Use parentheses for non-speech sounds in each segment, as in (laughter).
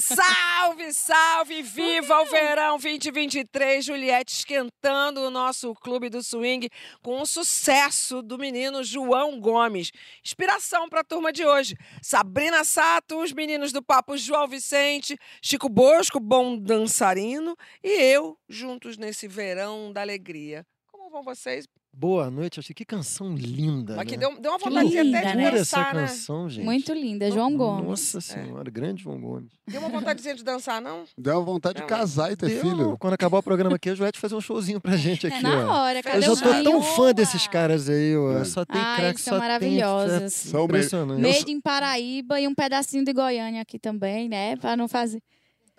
Salve, salve! Viva o verão 2023! Juliette esquentando o nosso clube do swing com o sucesso do menino João Gomes. Inspiração para a turma de hoje. Sabrina Sato, os meninos do Papo João Vicente, Chico Bosco, bom dançarino, e eu, juntos nesse verão da alegria. Como vão vocês? Boa noite, achei que canção linda. Mas que né? deu, deu uma Que vontade até linda, de né? loucura essa dançar, né? canção, gente. Muito linda, João Gomes. Nossa senhora, grande João Gomes. Deu uma vontadezinha de dançar, não? Deu vontade de Não, casar e ter Deu, filho. Quando acabar o programa aqui, a Joete fazer um showzinho pra gente aqui, É na ó. hora, Eu cadê já tô tão fã desses caras aí, ó. É. Só tem Ai, craque, eles são só tem... maravilhosos. São me- Impressionante. Made em Paraíba e um pedacinho de Goiânia aqui também, né? Pra não fazer.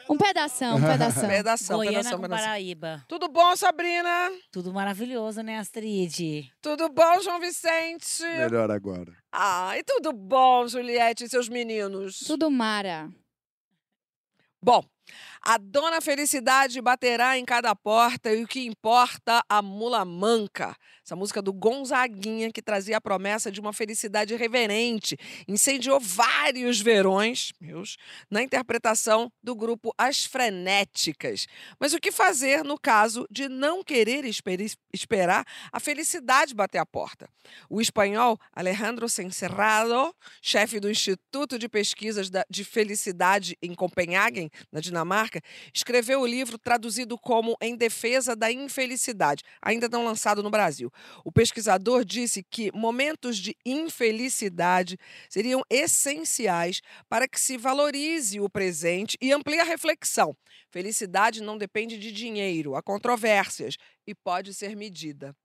Um pedação, um pedação. (laughs) Pedação, Goiânia pedação, com pedação. Paraíba. Tudo bom, Sabrina? Tudo maravilhoso, né, Astrid? Tudo bom, João Vicente? Melhor agora. Ah, e tudo bom, Juliette e seus meninos? Tudo Mara. Bom, a dona Felicidade baterá em cada porta e o que importa, a mula manca. Essa música do Gonzaguinha, que trazia a promessa de uma felicidade reverente, incendiou vários verões, meus, na interpretação do grupo As Frenéticas. Mas o que fazer no caso de não querer esperar a felicidade bater a porta? O espanhol Alejandro Sencerrado, chefe do Instituto de Pesquisas de Felicidade em Copenhagen, na Dinamarca, escreveu o livro traduzido como Em Defesa da Infelicidade, ainda não lançado no Brasil. O pesquisador disse que momentos de infelicidade seriam essenciais para que se valorize o presente e amplie a reflexão. Felicidade não depende de dinheiro, há controvérsias e pode ser medida.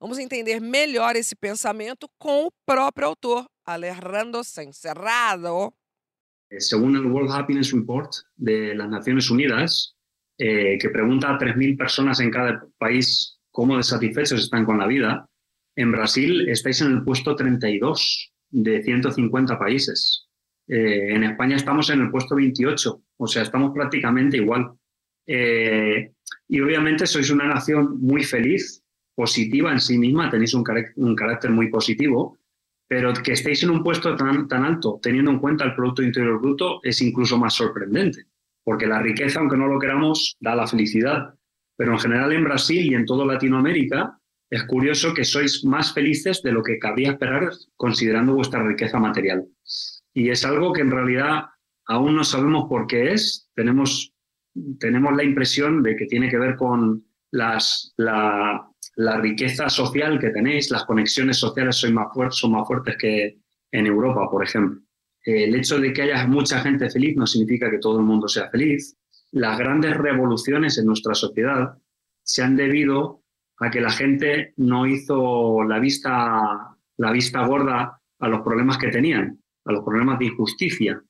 Vamos entender melhor esse pensamento com o próprio autor, Alejandro Sencerrado. Eh, según el World Happiness Report de las Naciones Unidas, eh, que pregunta a 3.000 personas en cada país cómo de satisfechos están con la vida, en Brasil estáis en el puesto 32 de 150 países. Eh, en España estamos en el puesto 28, o sea, estamos prácticamente igual. Eh, y obviamente sois una nación muy feliz, positiva en sí misma, tenéis un, un carácter muy positivo, pero que estéis en un puesto tan, tan alto, teniendo en cuenta el Producto Interior Bruto, es incluso más sorprendente, porque la riqueza, aunque no lo queramos, da la felicidad. Pero en general en Brasil y en toda Latinoamérica es curioso que sois más felices de lo que cabría esperar considerando vuestra riqueza material. Y es algo que en realidad aún no sabemos por qué es. Tenemos, tenemos la impresión de que tiene que ver con las, la, la riqueza social que tenéis, las conexiones sociales son más, fuer- son más fuertes que en Europa, por ejemplo. El hecho de que haya mucha gente feliz no significa que todo el mundo sea feliz. Las grandes revoluciones en nuestra sociedad se han debido a que la gente no hizo la vista, la vista gorda a los problemas que tenían, a los problemas de injusticia.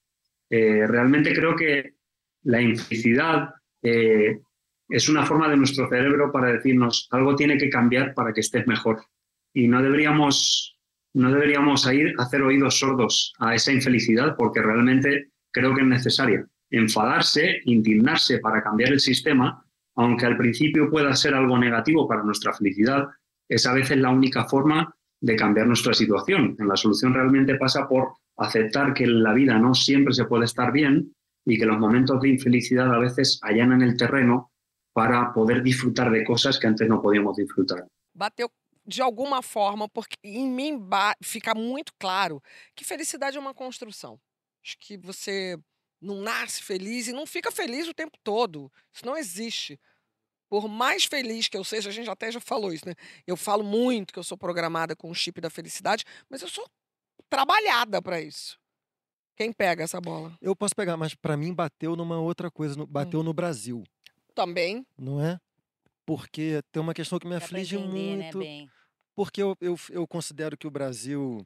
Eh, realmente creo que la infelicidad eh, es una forma de nuestro cerebro para decirnos algo tiene que cambiar para que estés mejor. Y no deberíamos, no deberíamos ir, hacer oídos sordos a esa infelicidad porque realmente creo que es necesaria. Enfadarse, indignarse para cambiar el sistema, aunque al principio pueda ser algo negativo para nuestra felicidad, es a veces la única forma de cambiar nuestra situación. La solución realmente pasa por aceptar que en la vida no siempre se puede estar bien y que los momentos de infelicidad a veces allanan el terreno para poder disfrutar de cosas que antes no podíamos disfrutar. bateu de alguma forma, porque em mim fica muito claro que felicidade é uma construção. Acho que você não nasce feliz e não fica feliz o tempo todo. Isso não existe. Por mais feliz que eu seja, a gente até já falou isso, né? Eu falo muito que eu sou programada com o chip da felicidade, mas eu sou trabalhada para isso. Quem pega essa bola? Eu posso pegar, mas pra mim bateu numa outra coisa, no- bateu Hum. no Brasil, Também. não é? Porque tem uma questão que me aflige entender, né, muito, bem? porque eu, eu, eu considero que o Brasil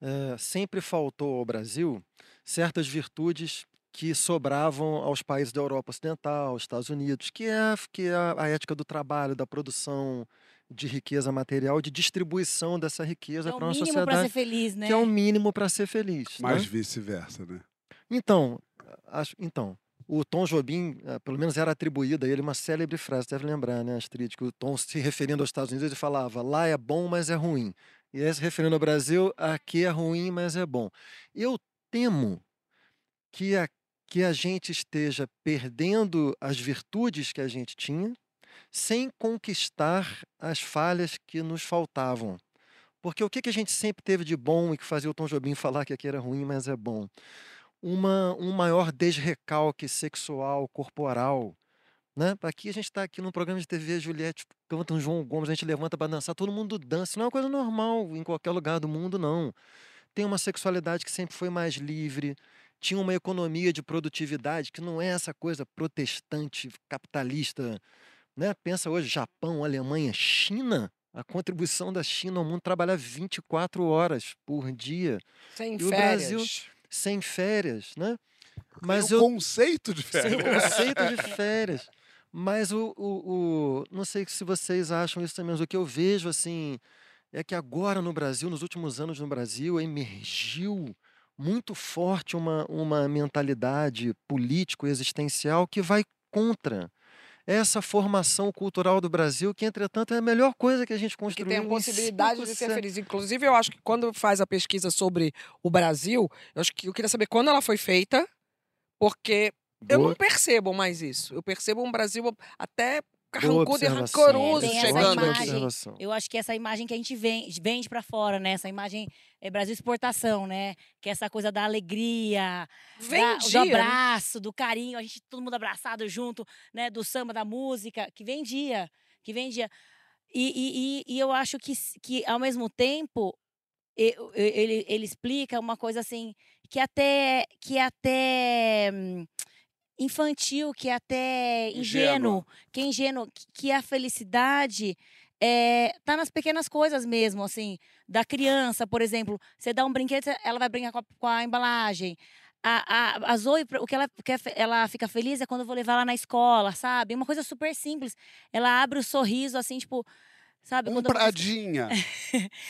eh, sempre faltou ao Brasil certas virtudes que sobravam aos países da Europa Ocidental, aos Estados Unidos, que é, que é a, ética do trabalho, da produção de riqueza material, de distribuição dessa riqueza É o para uma mínimo pra sociedade ser feliz, né? que é o mínimo para ser feliz. né? Mas vice-versa, né? Então, acho, então, o Tom Jobim, eh, pelo menos era atribuída a ele uma célebre frase, deve lembrar, né, Astrid, que o Tom, se referindo aos Estados Unidos, ele falava, lá é bom, mas é ruim. E aí, se referindo ao Brasil, aqui é ruim, mas é bom. Eu temo que, a- que a gente esteja perdendo as virtudes que a gente tinha, sem conquistar as falhas que nos faltavam. Porque o que, a gente sempre teve de bom e que fazia o Tom Jobim (laughs) falar que aqui era ruim, mas é bom? Uma, um maior desrecalque sexual, corporal. Né? Aqui a gente está aqui num programa de TV, Juliette canta um João Gomes, a gente levanta para dançar, todo mundo dança. Não é uma coisa normal em qualquer lugar do mundo, não. Tem uma sexualidade que sempre foi mais livre, tinha uma economia de produtividade que não é essa coisa protestante, capitalista. Né? Pensa hoje, Japão, Alemanha, China. A contribuição da China ao mundo trabalhar 24 horas por dia. Sem E o férias. Brasil- sem férias, né? Mas o eu conceito de sem o férias. conceito de (laughs) férias. Mas o, o, o- não sei se vocês acham isso também, mas o que eu vejo assim é que agora no Brasil, nos últimos anos no Brasil, emergiu muito forte uma, uma mentalidade político existencial que vai contra essa formação cultural do Brasil, que entretanto é a melhor coisa que a gente que construiu. tem a possibilidade de ser feliz. Inclusive, eu acho que quando faz a pesquisa sobre o Brasil, eu acho que eu queria saber quando ela foi feita, porque eu Boa. não percebo mais isso. Eu percebo um Brasil até carrancudo e rancoroso É, chegando aqui. imagem. Eu acho que essa imagem que a gente vende, vende para fora, né? Essa imagem é Brasil exportação, né? Que é essa coisa da alegria, da, Vendia, do né? abraço, do carinho, a gente todo mundo abraçado junto, né? Do samba, da música, que vendia, que vendia. E, e, e, e eu acho que, que ao mesmo tempo ele, ele explica uma coisa assim que até que até hum, infantil, que é até ingênuo, que é ingênuo, que- que a felicidade é, tá nas pequenas coisas mesmo, assim, da criança, por exemplo, você dá um brinquedo, ela vai brincar com a, com a embalagem. A, a, a Zoe, o que ela, quer, fe- ela fica feliz é quando eu vou levar ela na escola, sabe? É uma coisa super simples. Ela abre o sorriso, assim, tipo, sabe? Um quando eu Pradinha.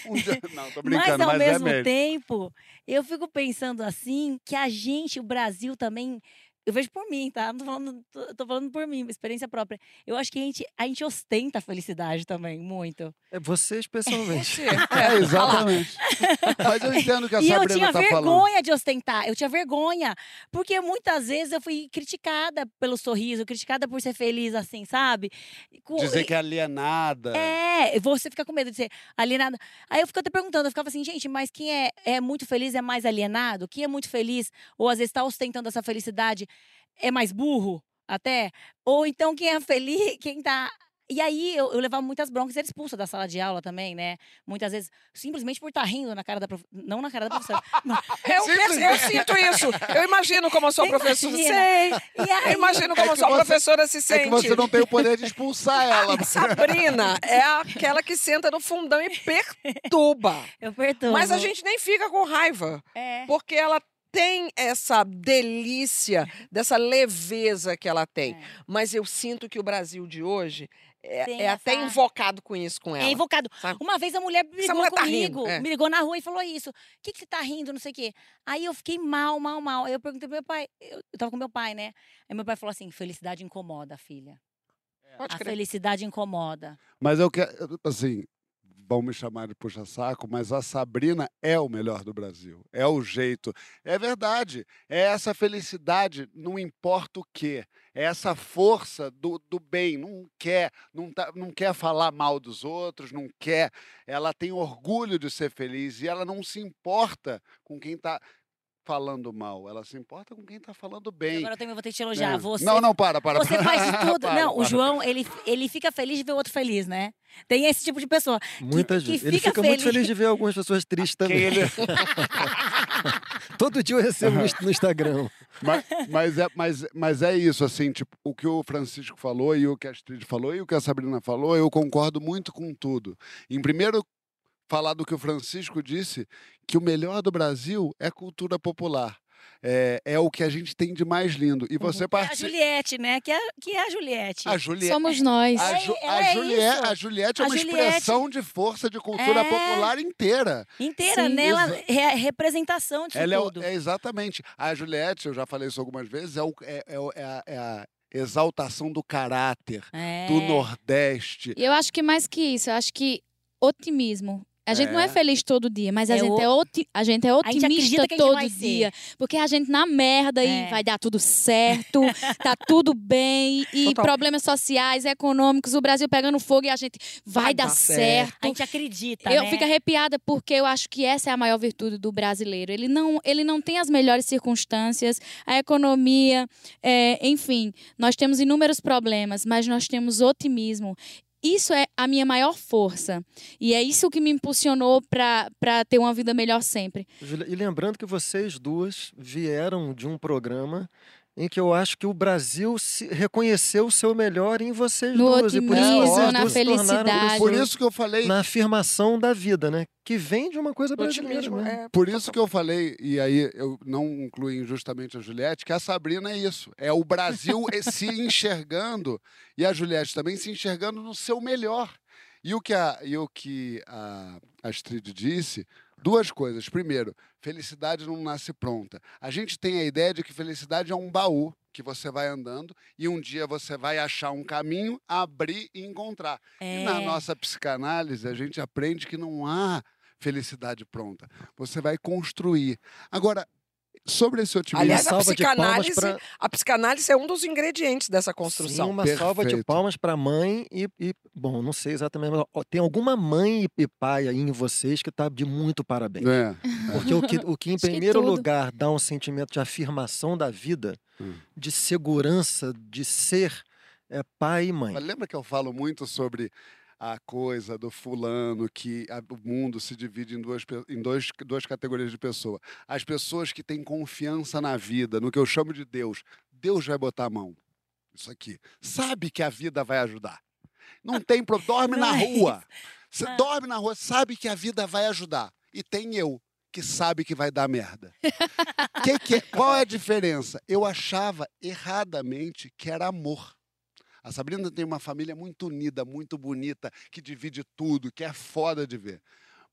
Um dia- (laughs) Não, tô mas brincando, ao mas, é mesmo mesmo. tempo, eu fico pensando assim que a gente, o Brasil também. Eu vejo por mim, tá? Não tô falando, tô, tô falando por mim, experiência própria. Eu acho que a gente, a gente ostenta a felicidade também, muito. É você especialmente. Você, (laughs) É, exatamente. Mas eu entendo o que a E eu Sabrina tinha tá falando. vergonha de ostentar, eu tinha vergonha. Porque muitas vezes eu fui criticada pelo sorriso, criticada por ser feliz assim, sabe? Com- Dizer que é alienada. É, você fica com medo de ser alienada. Aí eu fico até perguntando, eu ficava assim, gente, mas quem é, é muito feliz é mais alienado? Quem é muito feliz, ou às vezes está ostentando essa felicidade, é mais burro até? Ou então quem é feliz, (laughs) quem tá. E aí eu, eu levava muitas broncas, era expulsa da sala de aula também, né? Muitas vezes, simplesmente por estar rindo na cara da professora. Não na cara da professora. (laughs) mas- Eu, penso- (laughs) eu sinto isso. Eu imagino como a sua professora. imagina? Sei. E aí, Eu imagino como É a que sua você- professora se É sente. que você não tem o poder de expulsar ela. A Sabrina é aquela que senta no fundão e perturba. eu perturbo. Mas a gente nem fica com raiva, É. porque ela tem essa delícia, dessa leveza que ela tem. É. Mas eu sinto que o Brasil de hoje é, é até invocado com isso com ela. É invocado. sabe? Uma vez a mulher brigou mulher tá rindo, comigo, é. me ligou na rua e falou isso. O que, que você tá rindo, não sei o quê. Aí eu fiquei mal, mal, mal. Aí eu perguntei pro meu pai, eu, eu tava com meu pai, né? Aí meu pai falou assim, felicidade incomoda, filha. Pode A crer. felicidade incomoda. Mas eu quero, assim, vão me chamar de puxa-saco, mas a Sabrina é o melhor do Brasil. É o jeito. É verdade. É essa felicidade, não importa o quê. É essa força do, do bem. Não quer, não, tá, não quer falar mal dos outros, não quer. Ela tem orgulho de ser feliz e ela não se importa com quem está falando mal. Ela se importa com quem está falando bem. Agora eu também vou ter que te elogiar. né? Você, Não, não, para, para. você para. faz de tudo. (laughs) Para, não, o para. João, ele, ele fica feliz de ver o outro feliz, né? Tem esse tipo de pessoa. Muitas que vezes. Ele fica fica muito feliz. feliz de ver algumas pessoas tristes também. ele... (laughs) Todo dia eu recebo no Instagram. mas, mas, é, mas, mas é isso, assim, tipo, o que o Francisco falou e o que a Astrid falou e o que a Sabrina falou, eu concordo muito com tudo. Em primeiro, falar do que o Francisco disse, que o melhor do Brasil é cultura popular. É, é o que a gente tem de mais lindo. E você Que é a participa. Juliette, né? Que é, que é a Juliette. A Juliette. Somos nós. A, É- Ju- ela a é Juliette, isso. a Juliette é A uma Juliette- expressão de força de cultura É. popular inteira. Inteira, Sim. é representação disso Ela é, tudo. é exatamente. A Juliette, eu já falei isso algumas vezes, é, o- é- é é a, é a exaltação do caráter, É. do Nordeste. E eu acho que mais que isso, eu acho que otimismo. A gente não é É. feliz todo dia, mas a, É gente, o- é oti- a gente é otimista acredita que a gente todo ser. dia. Porque a gente na merda É. e vai dar tudo certo, (laughs) tá tudo bem. E Total. problemas sociais, econômicos, o Brasil pegando fogo e a gente vai, Vai dar dar certo. A gente acredita, Eu né? fico arrepiada porque eu acho que essa é a maior virtude do brasileiro. Ele não, ele não tem as melhores circunstâncias, a economia, é, enfim, nós temos inúmeros problemas, mas nós temos otimismo. Isso é a minha maior força. E é isso que me impulsionou para ter uma vida melhor sempre. E lembrando que vocês duas vieram de um programa em que eu acho que o Brasil se reconheceu o seu melhor em vocês No duas. e por isso vocês na duas se tornaram felicidade. Por isso que eu falei, na afirmação da vida, né? Que vem de uma coisa brasileira. Otimismo, mesmo. é. por isso que eu falei, e aí eu não incluo injustamente a Juliette, que a Sabrina é isso. É o Brasil se (laughs) enxergando e a Juliette também se enxergando no seu melhor. E o que a, e o que a Astrid disse, duas coisas. Primeiro, felicidade não nasce pronta. A gente tem a ideia de que felicidade é um baú que você vai andando e um dia você vai achar um caminho, abrir e encontrar. E na É. nossa psicanálise, a gente aprende que não há felicidade pronta. Você vai construir. Agora, sobre esse otimismo. Aliás, a salva de palmas psicanálise, pra- a psicanálise é um dos ingredientes dessa construção. Sim, uma salva de Perfeito. palmas para mãe e, e, bom, não sei exatamente, mas ó, tem alguma mãe e, e pai aí em vocês que tá de muito parabéns. É. Porque o que, o que em (laughs) Acho que primeiro tudo. lugar dá um sentimento de afirmação da vida, Hum. de segurança, de ser é pai e mãe. Mas lembra que eu falo muito sobre a coisa do fulano que a- o mundo se divide em, duas, em dois, duas categorias de pessoa. As pessoas que têm confiança na vida, no que eu chamo de Deus. Deus vai botar a mão. Isso aqui. Sabe que a vida vai ajudar. Não tem problema. Dorme na é rua. Você Ah. dorme na rua, sabe que a vida vai ajudar. E tem eu, que sabe que vai dar merda. (laughs) Que que é- qual é a diferença? Eu achava erradamente que era amor. A Sabrina tem uma família muito unida, muito bonita, que divide tudo, que é foda de ver.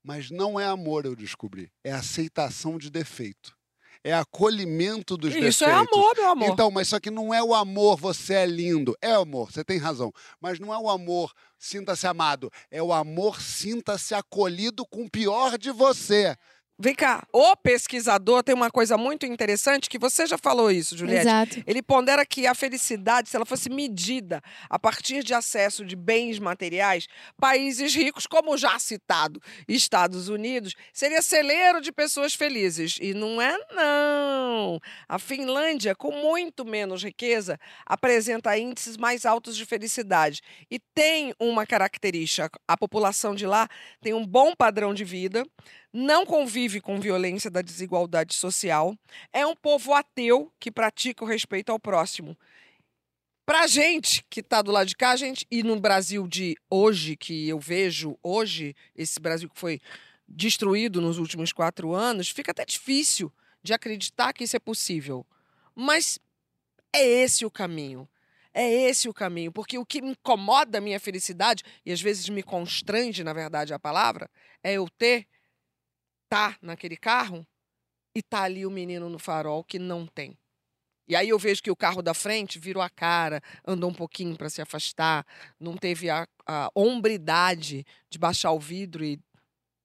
Mas não é amor, eu descobri. É aceitação de defeito. É acolhimento dos defeitos. Isso é amor, meu amor. Então, mas só que não é o amor, você é lindo. É amor, você tem razão. Mas não é o amor, sinta-se amado. É o amor, sinta-se acolhido com o pior de você. Vem cá, o pesquisador tem uma coisa muito interessante que você já falou isso, Juliette. Exato. Ele pondera que a felicidade, se ela fosse medida a partir de acesso de bens materiais, países ricos, como já citado, Estados Unidos, seria celeiro de pessoas felizes. E não é, não. A Finlândia, com muito menos riqueza, apresenta índices mais altos de felicidade. E tem uma característica: a população de lá tem um bom padrão de vida, não convive com violência da desigualdade social, é um povo ateu que pratica o respeito ao próximo. Pra gente que tá do lado de cá, gente, e no Brasil de hoje, que eu vejo hoje, esse Brasil que foi destruído nos últimos quatro anos, fica até difícil de acreditar que isso é possível. Mas é esse o caminho. É esse o caminho. Porque o que incomoda a minha felicidade, e às vezes me constrange, na verdade, a palavra, é eu ter tá naquele carro e tá ali o menino no farol que não tem. E aí eu vejo que o carro da frente virou a cara, andou um pouquinho para se afastar, não teve a, a hombridade de baixar o vidro e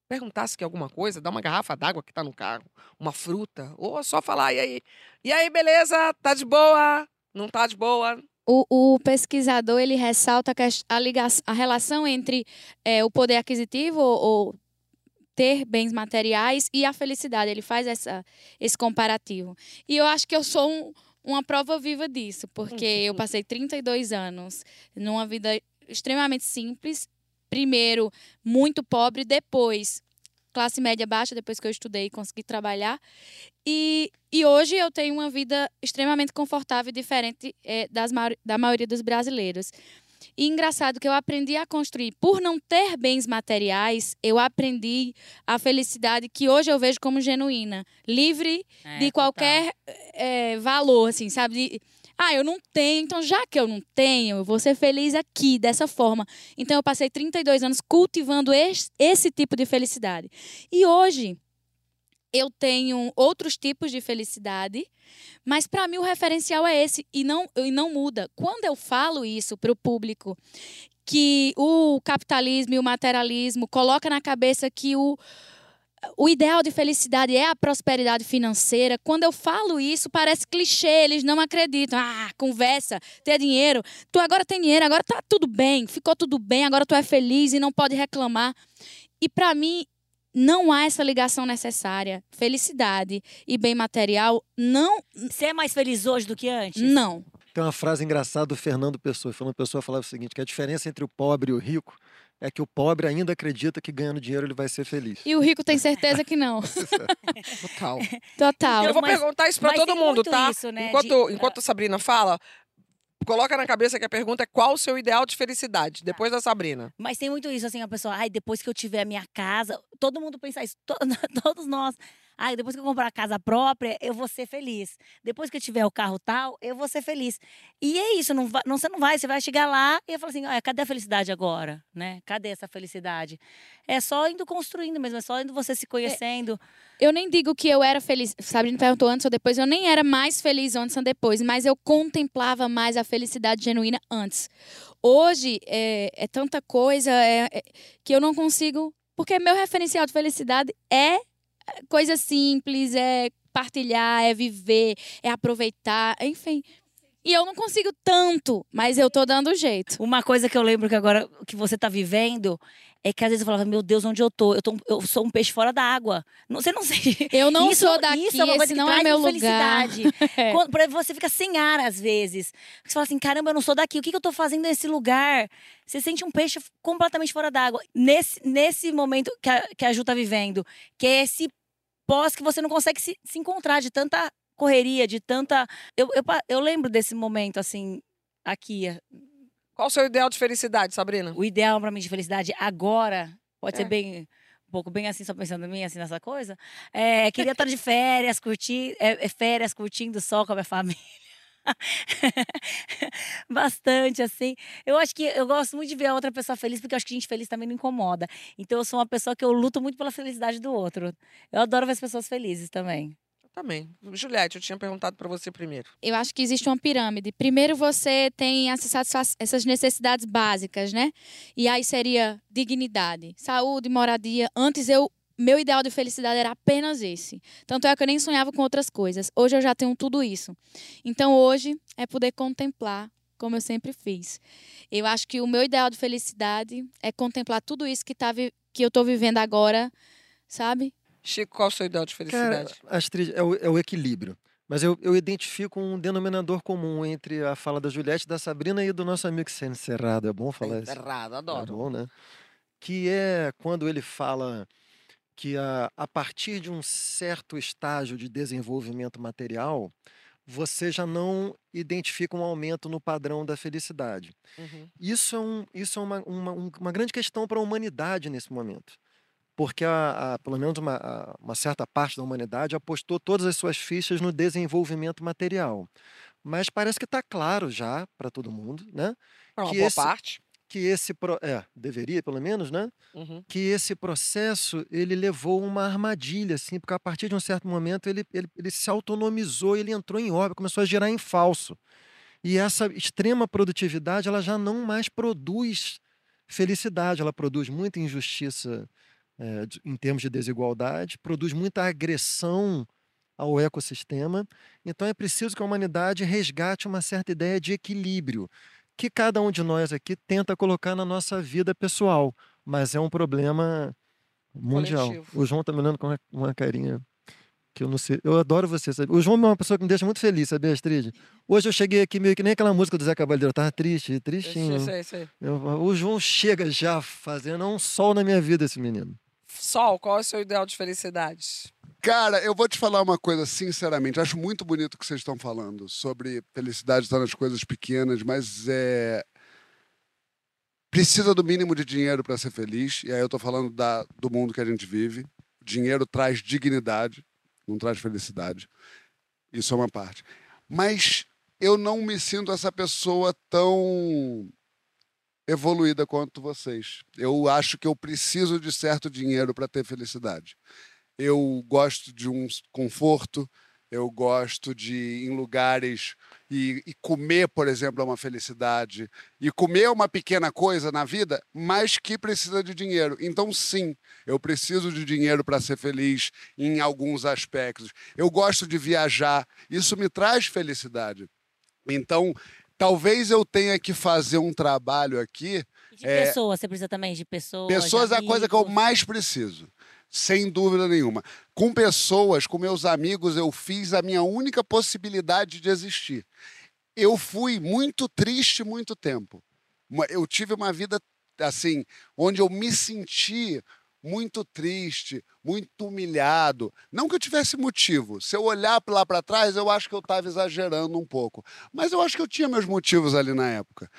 perguntar se quer alguma coisa, dar uma garrafa d'água que tá no carro, uma fruta, ou só falar, e aí? E aí, beleza? Tá de boa? Não tá de boa? O, o pesquisador ele ressalta que a, ligação, a relação entre é, o poder aquisitivo ou, ou ter bens materiais e a felicidade. Ele faz essa, esse comparativo. E eu acho que eu sou um, uma prova viva disso, porque eu passei 32 anos numa vida extremamente simples. Primeiro, muito pobre, depois classe média baixa, depois que eu estudei e consegui trabalhar. E, e hoje eu tenho uma vida extremamente confortável e diferente é, das, da maioria dos brasileiros. E engraçado que eu aprendi a construir, por não ter bens materiais, eu aprendi a felicidade que hoje eu vejo como genuína, livre É, de qualquer é, valor, assim, sabe? De, ah, eu não tenho, então já que eu não tenho, eu vou ser feliz aqui, dessa forma. Então eu passei 32 anos cultivando esse, esse tipo de felicidade. E hoje eu tenho outros tipos de felicidade Mas para mim o referencial é esse e não, e não muda. Quando eu falo isso para o público, que o capitalismo e o materialismo coloca na cabeça que o, o ideal de felicidade é a prosperidade financeira. Quando eu falo isso, parece clichê, eles não acreditam. Ah, conversa, ter dinheiro. Tu agora tem dinheiro, agora tá tudo bem, ficou tudo bem, agora tu é feliz e não pode reclamar. E para mim, não há essa ligação necessária. Felicidade e bem material não. Você é mais feliz hoje do que antes? Não. Tem uma frase engraçada do Fernando Pessoa. Fernando Pessoa falava o seguinte: que a diferença entre o pobre e o rico é que o pobre ainda acredita que ganhando dinheiro ele vai ser feliz. E o rico tem certeza que não. (laughs) Total. Total. Eu vou mas- perguntar isso pra mas todo mundo, tá? isso, né, enquanto, de- enquanto a Sabrina fala, coloca na cabeça que a pergunta é qual o seu ideal de felicidade, depois da Sabrina. Mas tem muito isso, assim, a pessoa, ai, depois que eu tiver a minha casa, todo mundo pensa isso, to- (laughs) todos nós. Ai, depois que eu comprar a casa própria, eu vou ser feliz. Depois que eu tiver o carro tal, eu vou ser feliz. E é isso, não vai, não, você não vai, você vai chegar lá e falar assim, ah, cadê a felicidade agora? Né? Cadê essa felicidade? É só indo construindo mesmo, é só indo você se conhecendo. Eu nem digo que eu era feliz. Sabrina perguntou antes ou depois. Eu nem era mais feliz antes ou depois, mas eu contemplava mais a felicidade genuína antes. Hoje é, é tanta coisa é- é que eu não consigo. Porque meu referencial de felicidade é coisa simples, é partilhar, é viver, é aproveitar, enfim. E eu não consigo tanto, mas eu tô dando jeito. Uma coisa que eu lembro que agora que você tá vivendo é que às vezes eu falava, meu Deus, onde eu tô? Eu, tô, eu sou um peixe fora da água. Não, você não (laughs) sei. Eu não Isso- sou daqui, isso é uma coisa esse não é meu lugar. (laughs) É. Quando, você fica sem ar às vezes. Você fala assim, caramba, eu não sou daqui. O que, que eu tô fazendo nesse lugar? Você sente um peixe completamente fora d'água. Nesse, nesse momento que a, que a Ju tá vivendo, que é esse pós que você não consegue se, se encontrar de tanta correria, de tanta... Eu, eu, eu lembro desse momento, assim, aqui. Qual o seu ideal de felicidade, Sabrina? O ideal pra mim de felicidade agora, pode É. ser bem... Um pouco bem assim, só pensando em mim, assim, nessa coisa. É, queria estar de férias, curtir, é, é férias, curtindo o sol com a minha (laughs) família. (laughs) Bastante, assim. Eu acho que eu gosto muito de ver a outra pessoa feliz, porque eu acho que gente feliz também me incomoda. Então eu sou uma pessoa que eu luto muito pela felicidade do outro. Eu adoro ver as pessoas felizes também. Eu também. Juliette, eu tinha perguntado pra você primeiro. eu acho que existe uma pirâmide. Primeiro você tem essas necessidades básicas, né? E aí seria dignidade, saúde, moradia. Antes eu meu ideal de felicidade era apenas esse. Tanto é que eu nem sonhava com outras coisas. Hoje eu já tenho tudo isso. Então hoje é poder contemplar, como eu sempre fiz. Eu acho que o meu ideal de felicidade é contemplar tudo isso que, tá vi- que eu estou vivendo agora, sabe? Chico, qual o seu ideal de Cara, felicidade? Astrid, é o, é o equilíbrio. Mas eu, eu identifico um denominador comum entre a fala da Juliette, da Sabrina e do nosso amigo Sênio Cerrado. É bom falar isso? Errado, É adoro. bom, né? Que é quando ele fala que a, a partir de um certo estágio de desenvolvimento material, você já não identifica um aumento no padrão da felicidade. Uhum. Isso é, um, isso é uma, uma, um- uma grande questão para a humanidade nesse momento. Porque, a, a- pelo menos, uma, a- uma certa parte da humanidade apostou todas as suas fichas no desenvolvimento material. Mas parece que está claro já para todo mundo né? Pra uma Que boa esse- parte. Que esse. Pro, é, deveria, pelo menos, né? Uhum. que esse processo ele levou uma armadilha, assim, porque a partir de um certo momento ele, ele, ele se autonomizou, ele entrou em órbita, começou a girar em falso. E essa extrema produtividade ela já não mais produz felicidade, ela produz muita injustiça de- em termos de desigualdade, produz muita agressão ao ecossistema. Então é preciso que a humanidade resgate uma certa ideia de equilíbrio que cada um de nós aqui tenta colocar na nossa vida pessoal mas é um problema mundial. Coletivo. O João tá me olhando com uma, uma carinha que eu não sei. Eu adoro você, sabe? O João é uma pessoa que me deixa muito feliz, sabia, Astrid? Hoje eu cheguei aqui meio que nem aquela música do Zé Cabaleiro, eu tava triste, tristinho. Isso, isso, isso. Eu- o João chega já fazendo um sol na minha vida, esse menino. Sol, qual é o seu ideal de felicidade? Cara, eu vou te falar uma coisa sinceramente. Acho muito bonito o que vocês estão falando sobre felicidade estar nas coisas pequenas, mas é. Precisa do mínimo de dinheiro para ser feliz. E aí eu tô falando da, do mundo que a gente vive. Dinheiro traz dignidade, não traz felicidade. Isso é uma parte. Mas eu não me sinto essa pessoa tão evoluída quanto vocês. Eu acho que eu preciso de certo dinheiro para ter felicidade. Eu gosto de um conforto, Eu gosto de ir em lugares e, e, comer, por exemplo, é uma felicidade. E comer é uma pequena coisa na vida, mas que precisa de dinheiro. Então, sim, eu preciso de dinheiro para ser feliz em alguns aspectos. Eu gosto de viajar, isso me traz felicidade. Então, talvez eu tenha que fazer um trabalho aqui. De é, pessoas, você precisa também de pessoas. Pessoas é a coisa que eu mais preciso sem dúvida nenhuma. Com pessoas, com meus amigos, eu fiz a minha única possibilidade de existir. Eu fui muito triste muito tempo. Eu tive uma vida assim, onde eu me senti muito triste, muito humilhado. Não que eu tivesse motivo. Se eu olhar lá para trás, eu acho que eu estava exagerando um pouco. Mas eu acho que eu tinha meus motivos ali na época.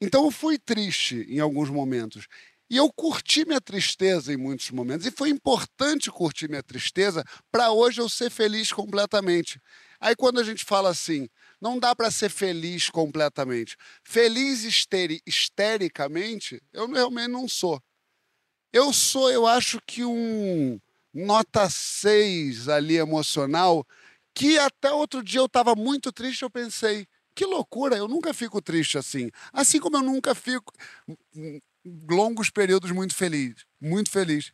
Então eu fui triste em alguns momentos. E eu curti minha tristeza em muitos momentos. E foi importante curtir minha tristeza para hoje eu ser feliz completamente. Aí quando a gente fala assim, não dá para ser feliz completamente. Feliz esteri histericamente, eu realmente não sou. Eu sou, eu acho que um nota 6 ali emocional, que até outro dia eu estava muito triste, eu pensei, que loucura, eu nunca fico triste assim. Assim como eu nunca fico longos períodos muito feliz, muito feliz.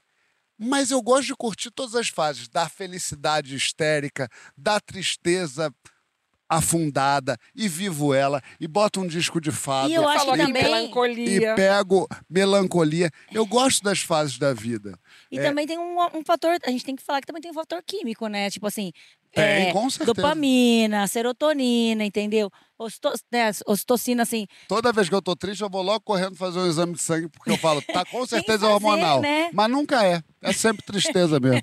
Mas eu gosto de curtir todas as fases, da felicidade histérica, da tristeza afundada e vivo ela e boto um disco de fado e eu acho que também melancolia. e pego melancolia. Eu gosto das fases da vida e é... também tem um, um, fator a gente tem que falar que também tem um fator químico né tipo assim tem, é, com certeza. Dopamina, serotonina, entendeu? Osto, né, ocitocina, assim. Toda vez que eu tô triste, eu vou logo correndo fazer um exame de sangue, porque eu falo, tá com (laughs) certeza fazer, hormonal. Né? Mas nunca é. É sempre (laughs) tristeza mesmo.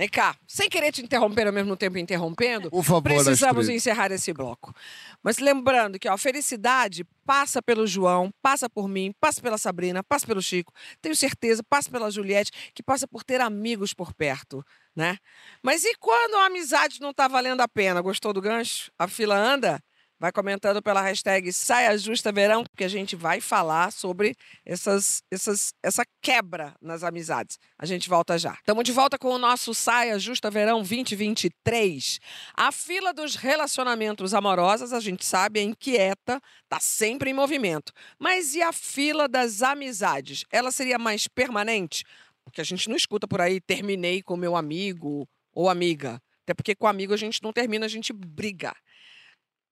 Vem cá, sem querer te interromper ao mesmo tempo interrompendo, Por favor, precisamos encerrar esse bloco. Mas lembrando que ó, a felicidade passa pelo João, passa por mim, passa pela Sabrina, passa pelo Chico, tenho certeza, passa pela Juliette, que passa por ter amigos por perto, né? Mas e quando a amizade não está valendo a pena? Gostou do gancho? A fila anda? Vai comentando pela hashtag Saia Justa Verão, porque a gente vai falar sobre essas, essas, essa quebra nas amizades. A gente volta já. Estamos de volta com o nosso Saia Justa Verão 2023. A fila dos relacionamentos amorosos, a gente sabe, é inquieta, está sempre em movimento. Mas e a fila das amizades? Ela seria mais permanente? Porque a gente não escuta por aí, terminei com meu amigo ou amiga. Até porque com amigo a gente não termina, a gente briga.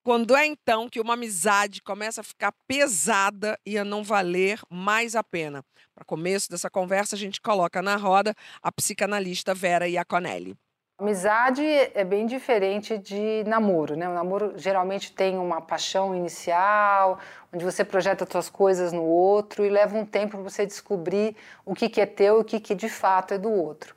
Quando é então que uma amizade começa a ficar pesada e a não valer mais a pena? Para começo dessa conversa, a gente coloca na roda a psicanalista Vera Iaconelli. Amizade é bem diferente de namoro, né? O namoro geralmente tem uma paixão inicial, onde você projeta suas coisas no outro e leva um tempo para você descobrir o que, que é teu e o que, que de fato é do outro.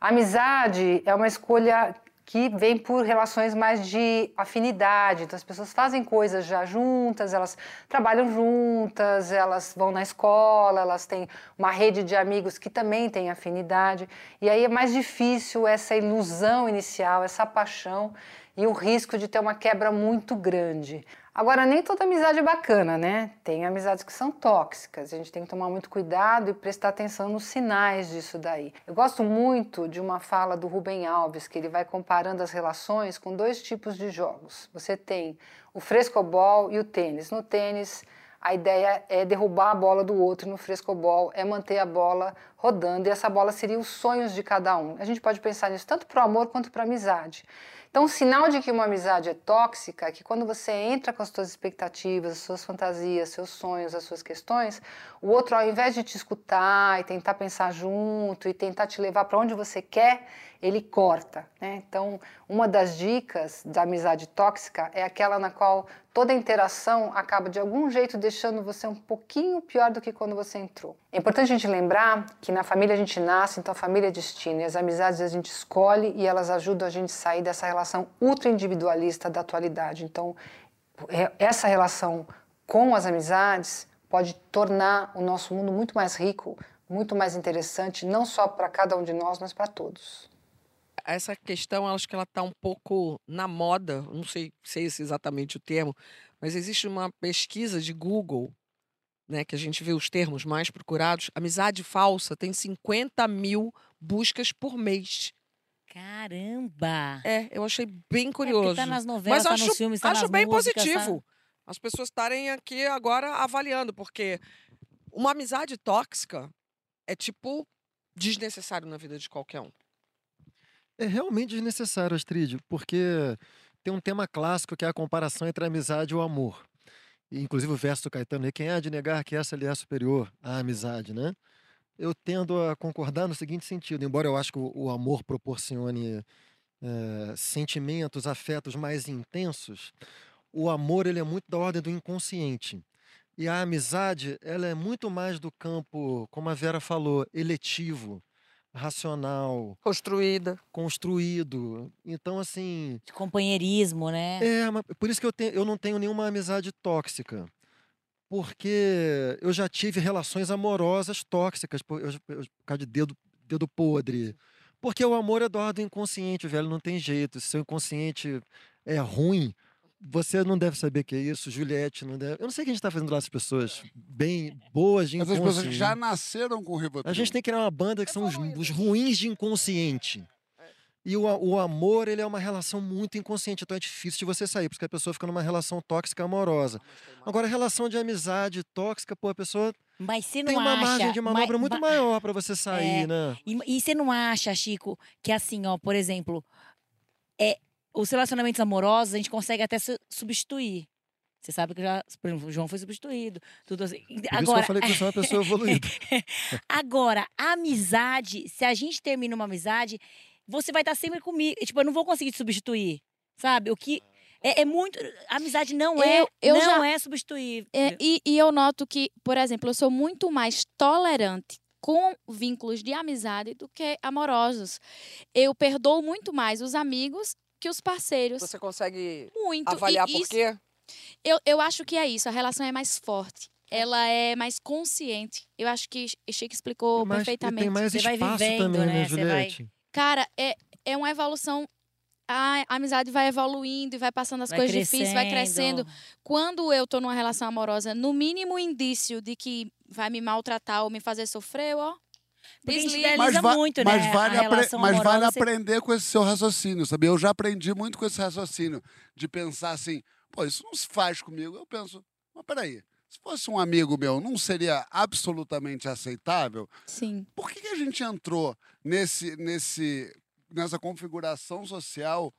A amizade é uma escolha que vem por relações mais de afinidade. Então, as pessoas fazem coisas já juntas, elas trabalham juntas, elas vão na escola, elas têm uma rede de amigos que também têm afinidade. E aí é mais difícil essa ilusão inicial, essa paixão e o risco de ter uma quebra muito grande. Agora, nem toda amizade é bacana, né? Tem amizades que são tóxicas, a gente tem que tomar muito cuidado e prestar atenção nos sinais disso daí. Eu gosto muito de uma fala do Rubem Alves, que ele vai comparando as relações com dois tipos de jogos. Você tem o frescobol e o tênis. No tênis, a ideia é derrubar a bola do outro, no frescobol é manter a bola rodando, e essa bola seria os sonhos de cada um. A gente pode pensar nisso tanto para o amor quanto para a amizade. Então, o sinal de que uma amizade é tóxica é que quando você entra com as suas expectativas, as suas fantasias, seus sonhos, as suas questões, o outro, ao invés de te escutar e tentar pensar junto e tentar te levar para onde você quer, ele corta. Né? Então, uma das dicas da amizade tóxica é aquela na qual toda interação acaba de algum jeito deixando você um pouquinho pior do que quando você entrou. É importante a gente lembrar que na família a gente nasce, então a família é destino, e as amizades a gente escolhe e elas ajudam a gente a sair dessa relação ultra individualista da atualidade. Então, é, essa relação com as amizades pode tornar o nosso mundo muito mais rico, muito mais interessante, não só para cada um de nós, mas para todos essa questão, acho que ela está um pouco na moda, não sei se é exatamente o termo, mas existe uma pesquisa de Google, né, que a gente vê os termos mais procurados. Amizade falsa tem 50 mil buscas por mês. Caramba! É, eu achei bem É porque curioso. tá nas novelas, Mas tá acho, nos filmes, tá acho nas bem músicas, tá? positivo as pessoas estarem aqui agora avaliando, porque uma amizade tóxica é tipo desnecessário na vida de qualquer um. É realmente desnecessário, Astrid, porque tem um tema clássico que é a comparação entre a amizade e o amor. E, inclusive o verso do Caetano, aí, quem há de negar que essa lhe é superior à amizade, né? Eu tendo a concordar no seguinte sentido, embora eu acho que o, amor proporcione eh, sentimentos, afetos mais intensos, o amor ele é muito da ordem do inconsciente. E a amizade, ela é muito mais do campo, como a Vera falou, eletivo, racional, Construída. construído. Então, assim, De companheirismo, né? é, mas por isso que eu, tenho, eu não tenho nenhuma amizade tóxica. Porque eu já tive relações amorosas tóxicas, por, eu, eu, por causa de dedo, dedo podre. Porque o amor é do inconsciente, velho, não tem jeito. Se seu inconsciente é ruim, você não deve saber que é isso, Juliette não deve. Eu não sei o que a gente está fazendo lá, essas pessoas bem boas de Essas inconsciente. pessoas que já nasceram com o Rivotril. A gente tem que criar uma banda que É são os, os ruins de inconsciente. E o, a- o amor, ele é uma relação muito inconsciente, então é difícil de você sair, porque a pessoa fica numa relação tóxica amorosa. Agora, relação de amizade tóxica, pô, a pessoa Mas você não tem uma acha... margem de manobra ma- muito ma- maior para você sair, É. né? E, e você não acha, Chico, que assim, ó, por exemplo, é, os relacionamentos amorosos a gente consegue até su- substituir. Você sabe que já, por exemplo, o João foi substituído, tudo assim. Por isso que Agora, eu falei que você é uma pessoa evoluída. (laughs) agora, a amizade, se a gente termina uma amizade, você vai estar sempre comigo. Tipo, eu não vou conseguir te substituir. Sabe? O que. É, é muito. A amizade não é. Eu- eu não já- é substituível. É, e, e eu noto que, por exemplo, eu sou muito mais tolerante com vínculos de amizade do que amorosos. Eu perdoo muito mais os amigos que os parceiros. Você consegue Muito. avaliar e por isso, quê? Eu, eu acho que é isso, a relação é mais forte. Ela é mais consciente. Eu acho que Chico explicou Mas- e perfeitamente. tem mais Você vai vivendo, também, né, né? Você vai- Juliette? Cara, é, é uma evolução. A amizade vai evoluindo e vai passando as Vai coisas difíceis, vai crescendo. crescendo. Quando eu tô numa relação amorosa, no mínimo indício de que vai me maltratar ou me fazer sofrer, ó. Porque a gente Desliga. idealiza va- muito, mas né, Vale a mas vale você- aprender com esse seu raciocínio, sabe? Eu já aprendi muito com esse raciocínio, de pensar assim, pô, isso não se faz comigo. Eu penso, mas peraí, se fosse um amigo meu, não seria absolutamente aceitável? Sim. Por que, que a gente entrou nesse, nesse, nessa configuração social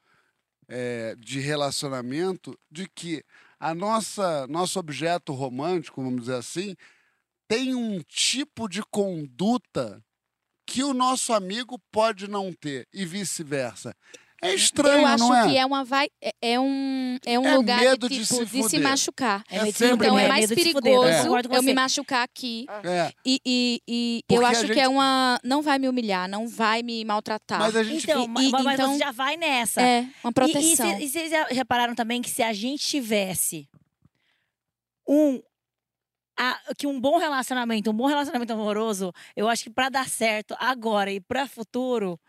eh, de relacionamento de que a nossa nosso objeto romântico, vamos dizer assim, tem um tipo de conduta que o nosso amigo pode não ter e vice-versa. É estranho, eu acho não é? que é uma vai é, é um é um É lugar medo de, de tipo, se de se machucar. É É medo de sempre Então medo é mais de perigoso eu com eu me machucar aqui. É, E, e, e eu acho que gente- é uma. Não vai me humilhar, não vai me maltratar. mas a gente Então, E- mas, e- mas então- você já vai nessa. É, uma E- proteção. E, vocês já repararam também que se a gente tivesse um. A- que um bom relacionamento, um bom relacionamento amoroso, eu acho que pra dar certo agora e pra futuro,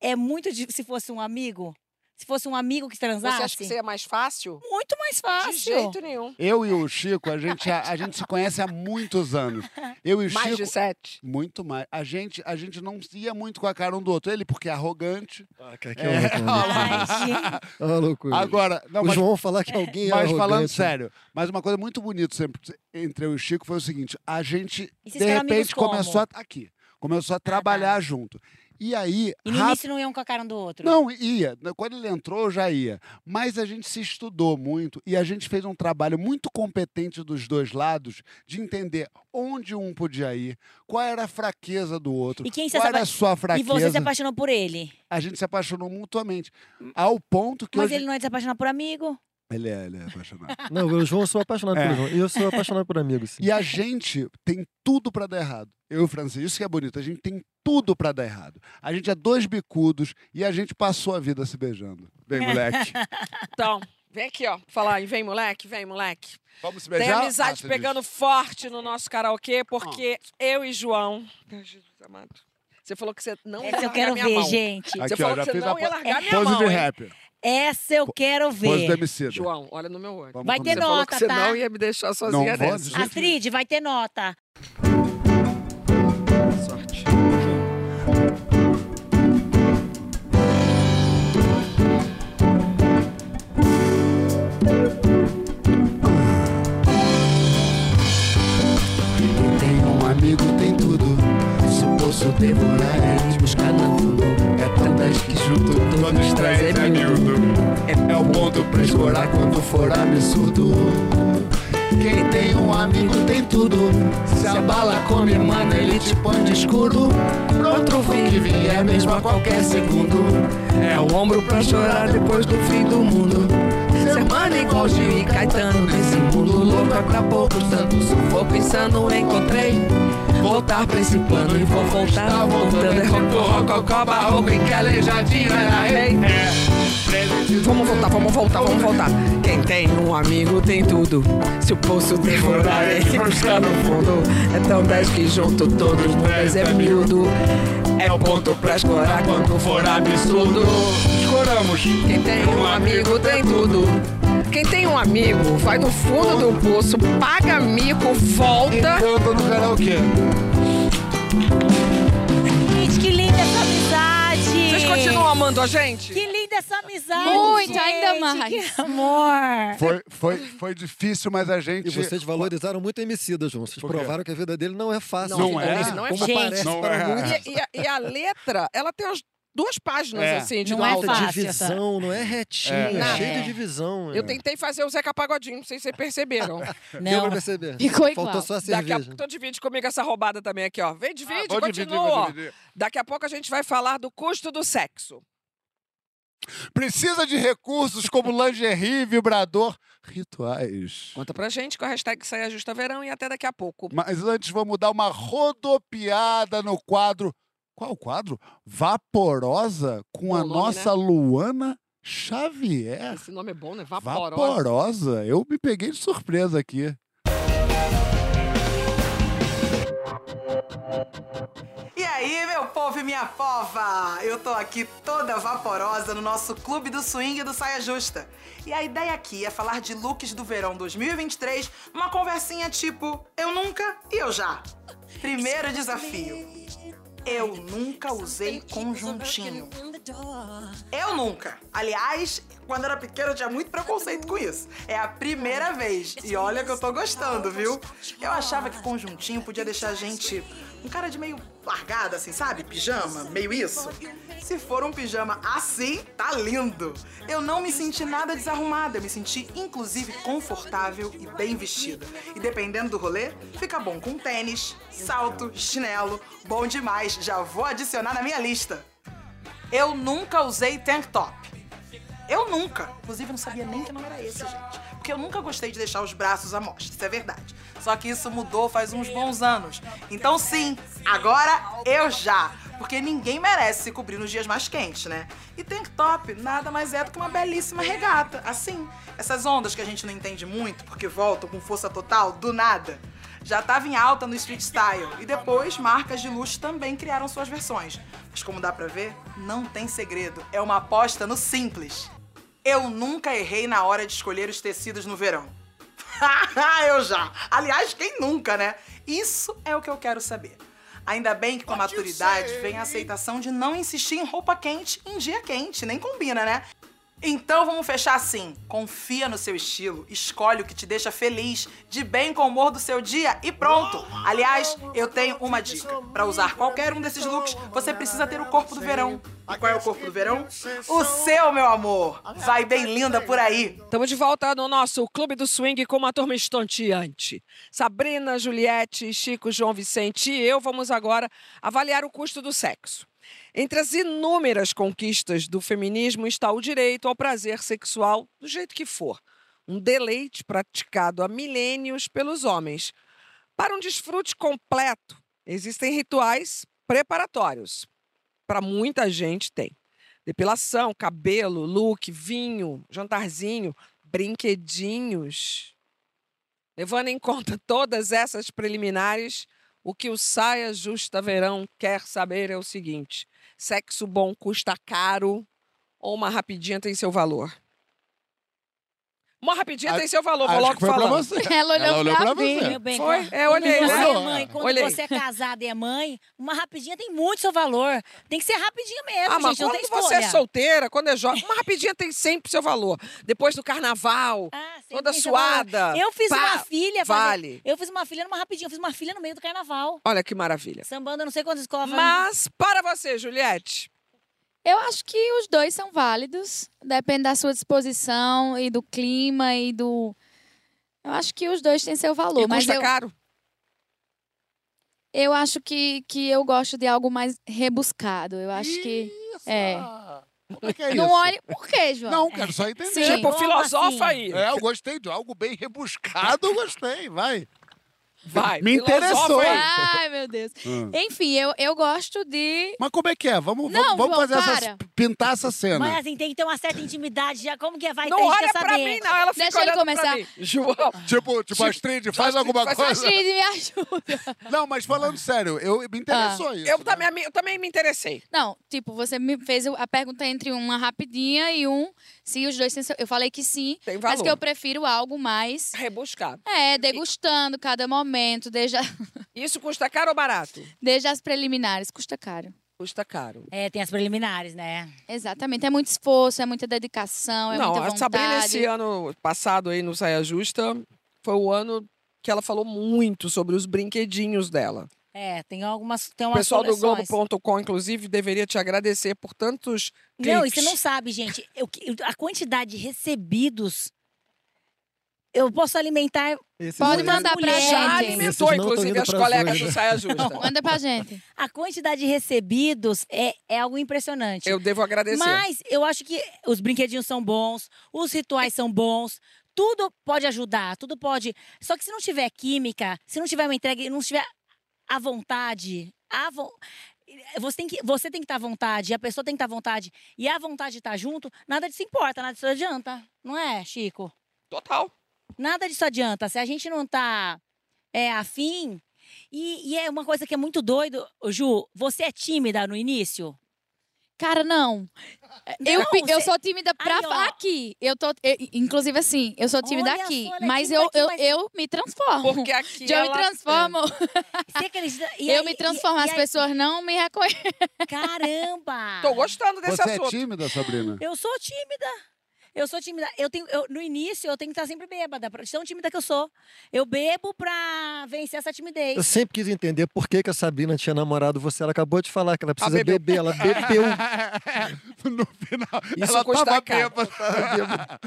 é muito de, se fosse um amigo. Se fosse um amigo que transasse, Você acha que seria mais fácil? muito mais fácil. De jeito nenhum. Eu e o Chico, a gente, a, a gente se conhece há muitos anos. Eu e o Mais Chico, de sete. muito mais. A gente, a gente não ia muito com a cara um do outro. Ele porque é arrogante. Ah, que, que É. Ai, gente. Ah, loucura. Agora, não, o mas, João falar que alguém é mas arrogante. falando sério, mas uma coisa muito bonita sempre entre eu e o Chico foi o seguinte: a gente de repente começou a, aqui, começou a trabalhar junto. E aí, E no rap- início não iam com a cara um do outro. Não, ia. Quando ele entrou, já ia. Mas a gente se estudou muito e a gente fez um trabalho muito competente dos dois lados de entender onde um podia ir, qual era a fraqueza do outro, E quem se qual era a sua E fraqueza. você se apaixonou por ele. A gente se apaixonou mutuamente. Ao ponto que Mas hoje... ele não é de se apaixonar por amigo. Ele é, ele é apaixonado. (laughs) Não, o João eu sou apaixonado É. pelo João. E eu sou apaixonado por amigos, sim. E a gente tem tudo pra dar errado. Eu e o Francisco, isso que é bonito. A gente tem tudo pra dar errado. A gente é dois bicudos e a gente passou a vida se beijando. Bem, moleque. (laughs) Então, vem aqui, ó. Falar, vem, moleque, vem, moleque. Vamos se beijar? Tem Ah, amizade você pegando forte no nosso karaokê, porque eu e João. Ai, Jesus amado. Você falou que você não ia Essa eu largar quero minha ver, mão. gente. Aqui, Você ó, falou já que você fiz não a ia largar minha Pose mão, de hein? Essa eu quero ver. demicida. João, olha no meu olho. Vamos Vai ter Você nota, você tá? não ia me deixar sozinha vou, nessa. Astrid, vai ter nota. posso devorar e buscar na fundo. É tantas que junto, todos trazem é miúdo. É, é, o ponto pra escorar quando for absurdo. Quem tem um amigo tem tudo. Se a bala come, mano, ele te põe de escuro. Pro outro fim que vier, mesmo a qualquer segundo. É o ombro pra chorar depois do fim do mundo. Semana igual Gil e Caetano, nesse mundo louco, pra pouco, tanto sufoco insano encontrei. Voltar pra esse plano e vou voltar Voltando é rock, rococó, barroco E que aleijadinho era rei Vamos voltar, vamos voltar, vamos voltar. Quem tem um amigo tem tudo. Se o poço devorar, ele busca no fundo. É tão dez que junto todos, mas é miúdo. É o ponto pra escorar quando for absurdo. Escoramos. Quem tem um amigo tem tudo. Quem tem um amigo vai no fundo do poço, paga mico, volta. Canta no karaokê. Gente, que linda essa amizade! Vocês continuam amando a gente? Que linda essa amizade! Muito, gente, ainda mais. Que amor! Foi, foi, foi difícil, mas a gente. E vocês valorizaram muito o Emicida, João. Vocês provaram que a vida dele não é fácil. Não é. Não é como fácil. parece Não para é. E, e a, e a letra, ela tem umas duas páginas, É. assim, de Não é fácil. divisão, não é retinha, É. é, cheio É. de divisão. Eu é. tentei fazer o Zeca Pagodinho, não sei se vocês perceberam. (laughs) Deu Não, pra perceber. Ficou igual. Faltou só a Daqui a cerveja. pouco, então divide comigo essa roubada também aqui, ó. Vem, divide, Ah, continua. dividir. Daqui a pouco a gente vai falar do custo do sexo. Precisa de recursos como lingerie, vibrador, rituais. Conta pra gente com a hashtag Saia Justa Verão e até daqui a pouco. Mas antes vamos dar uma rodopiada no quadro. Qual quadro? Vaporosa com a Bom nome, nossa Luana Xavier. Esse nome é bom, né? Vaporosa. Vaporosa. Eu me peguei de surpresa aqui. E aí, meu povo e minha pova? Eu tô aqui toda vaporosa no nosso Clube do Swing do Saia Justa. E a ideia aqui é falar de looks do verão 2023, uma conversinha tipo eu nunca e eu já. Primeiro desafio. Eu nunca usei conjuntinho. Eu nunca. Aliás, quando era pequena eu tinha muito preconceito com isso. É a primeira vez. E olha que eu tô gostando, viu? Eu achava que conjuntinho podia deixar a gente um cara de meio largada, assim, sabe? Pijama, meio isso. Se for um pijama assim, tá lindo. Eu não me senti nada desarrumada, eu me senti inclusive confortável e bem vestida. E dependendo do rolê, fica bom com tênis, salto, chinelo, bom demais. Já vou adicionar na minha lista. Eu nunca usei tank top. Eu nunca. Inclusive, não sabia nem que não era esse, gente. Porque eu nunca gostei de deixar os braços à mostra, isso é verdade. Só que isso mudou faz uns bons anos. Então, sim, agora eu já. Porque ninguém merece se cobrir nos dias mais quentes, né? E tank top nada mais é do que uma belíssima regata. Assim, essas ondas que a gente não entende muito porque voltam com força total do nada. Já estava em alta no street style e depois marcas de luxo também criaram suas versões. Mas como dá pra ver, não tem segredo, é uma aposta no simples. Eu nunca errei na hora de escolher os tecidos no verão. (laughs) eu já. Aliás, quem nunca, né? Isso é o que eu quero saber. Ainda bem que com a maturidade vem a aceitação de não insistir em roupa quente em dia quente, nem combina, né? Então vamos fechar assim. Confia no seu estilo, escolhe o que te deixa feliz, de bem com o humor do seu dia e pronto. Aliás, eu tenho uma dica. Para usar qualquer um desses looks, você precisa ter o corpo do verão. E qual é o corpo do verão? O seu, meu amor. Vai bem linda por aí. Estamos de volta no nosso Clube do Swing com uma turma estonteante. Sabrina, Juliette, Chico, João Vicente e eu vamos agora avaliar o custo do sexo. Entre as inúmeras conquistas do feminismo está o direito ao prazer sexual do jeito que for. Um deleite praticado há milênios pelos homens. Para um desfrute completo, existem rituais preparatórios. Para muita gente tem. Depilação, cabelo, look, vinho, jantarzinho, brinquedinhos. Levando em conta todas essas preliminares, o que o Saia Justa Verão quer saber é o seguinte: sexo bom custa caro ou uma rapidinha tem seu valor? Uma rapidinha A- tem seu valor, vou Acho logo que foi pra falando. você. Ela olhou, Ela olhou pra, pra mim. Meu bem, Foi? quando- É, olhei, Quando né? você é mãe, quando Olhei. você é casada e é mãe, uma rapidinha tem muito seu valor. Tem que ser rapidinho mesmo, Ah, mas gente. Não quando tem você é solteira, quando é jovem, uma rapidinha tem sempre seu valor. Depois do carnaval, Ah, sempre toda valor. suada. Eu fiz pá, uma filha. fazer- Vale. Eu fiz uma filha numa rapidinha. Eu fiz uma filha no meio do carnaval. Olha que maravilha. Sambando, eu não sei quantas escolas. Mas para você, Juliette. Eu acho que os dois são válidos. Depende da sua disposição e do clima e do. Eu acho que os dois têm seu valor. E mas custa eu, caro? eu acho que, que eu gosto de algo mais rebuscado. Eu acho que. Isso! é. Como é que é Não isso? olhe. Por quê, João? Não, quero só entender. Sim. Tipo, filosofa assim? aí. É, eu gostei de algo bem rebuscado, eu gostei, vai. Vai. Me interessou. Ai, meu Deus. Hum. Enfim, eu, eu gosto de. Mas como é que é? Vamos, Não, vamos, João, fazer essa, para. pintar essa cena. Mas assim, tem que ter uma certa intimidade já. Como que é? Vai Não olha pra saber. mim, não. Ela fica Deixa ele olhando pra começar. mim. João. Tipo, tipo, Astrid, faz Astrid, alguma faz coisa. Astrid, me ajuda. Não, mas falando sério, eu me interessou isso. Eu né? também, eu também me interessei. Não, tipo, você me fez a pergunta entre uma rapidinha e um. Se os dois têm seu- Eu falei que sim, Tem mas valor. que eu prefiro algo mais. Rebuscado. É, degustando cada momento, desde, a- (laughs) Isso custa caro ou barato? desde as preliminares. Custa caro. Custa caro. É, tem as preliminares, né? Exatamente. É muito esforço, é muita dedicação, é não, muita a vontade. Sabrina, esse ano passado aí no Saia Justa, foi o ano que ela falou muito sobre os brinquedinhos dela. É, tem algumas. Tem O pessoal do coleções. Globo.com, inclusive, deveria te agradecer por tantos cliques. Não, e você não sabe, gente. Eu, a quantidade de recebidos. Eu posso alimentar. Esses Pode mandar pra mulher. Já gente. Esses alimentou, não tão inclusive, indo as pras colegas do Saia Justa. Manda pra gente. A quantidade de recebidos é, é algo impressionante. Eu devo agradecer. Mas eu acho que os brinquedinhos são bons, os rituais são bons, tudo pode ajudar, tudo pode. Só que se não tiver química, se não tiver uma entrega, não tiver a vontade, a vo... Você tem, que, você tem que estar à vontade, a pessoa tem que estar à vontade, e a vontade de estar junto, nada disso importa, nada disso adianta. Não é, Chico? Total. Nada disso adianta. Se a gente não tá é, afim. E, e é uma coisa que é muito doido, Ju. Você é tímida no início? Cara, não. eu, Não, eu cê- sou tímida pra Aí, ó. aqui. Eu tô, eu- inclusive assim, eu sou tímida Olha aqui, só, ela é mas tímida eu, aqui, eu, mas- eu me transformo. Porque aqui Já eu me ela- transformo, Você acredita? (laughs) E eu aí- me transformo, e as aí- pessoas não me reconhecem. (laughs) Caramba! Tô gostando desse Você é assunto. tímida, Sabrina? Eu sou tímida. Eu sou tímida. Eu tenho, eu- no início, eu tenho que estar sempre bêbada, pra- tão tímida que eu sou. Eu bebo pra vencer essa timidez. Eu sempre quis entender por que, que a Sabrina tinha namorado você. Ela acabou de falar que ela precisa bebeu. beber. Ela bebeu. (laughs) no final, Isso ela (laughs) tava bêbada.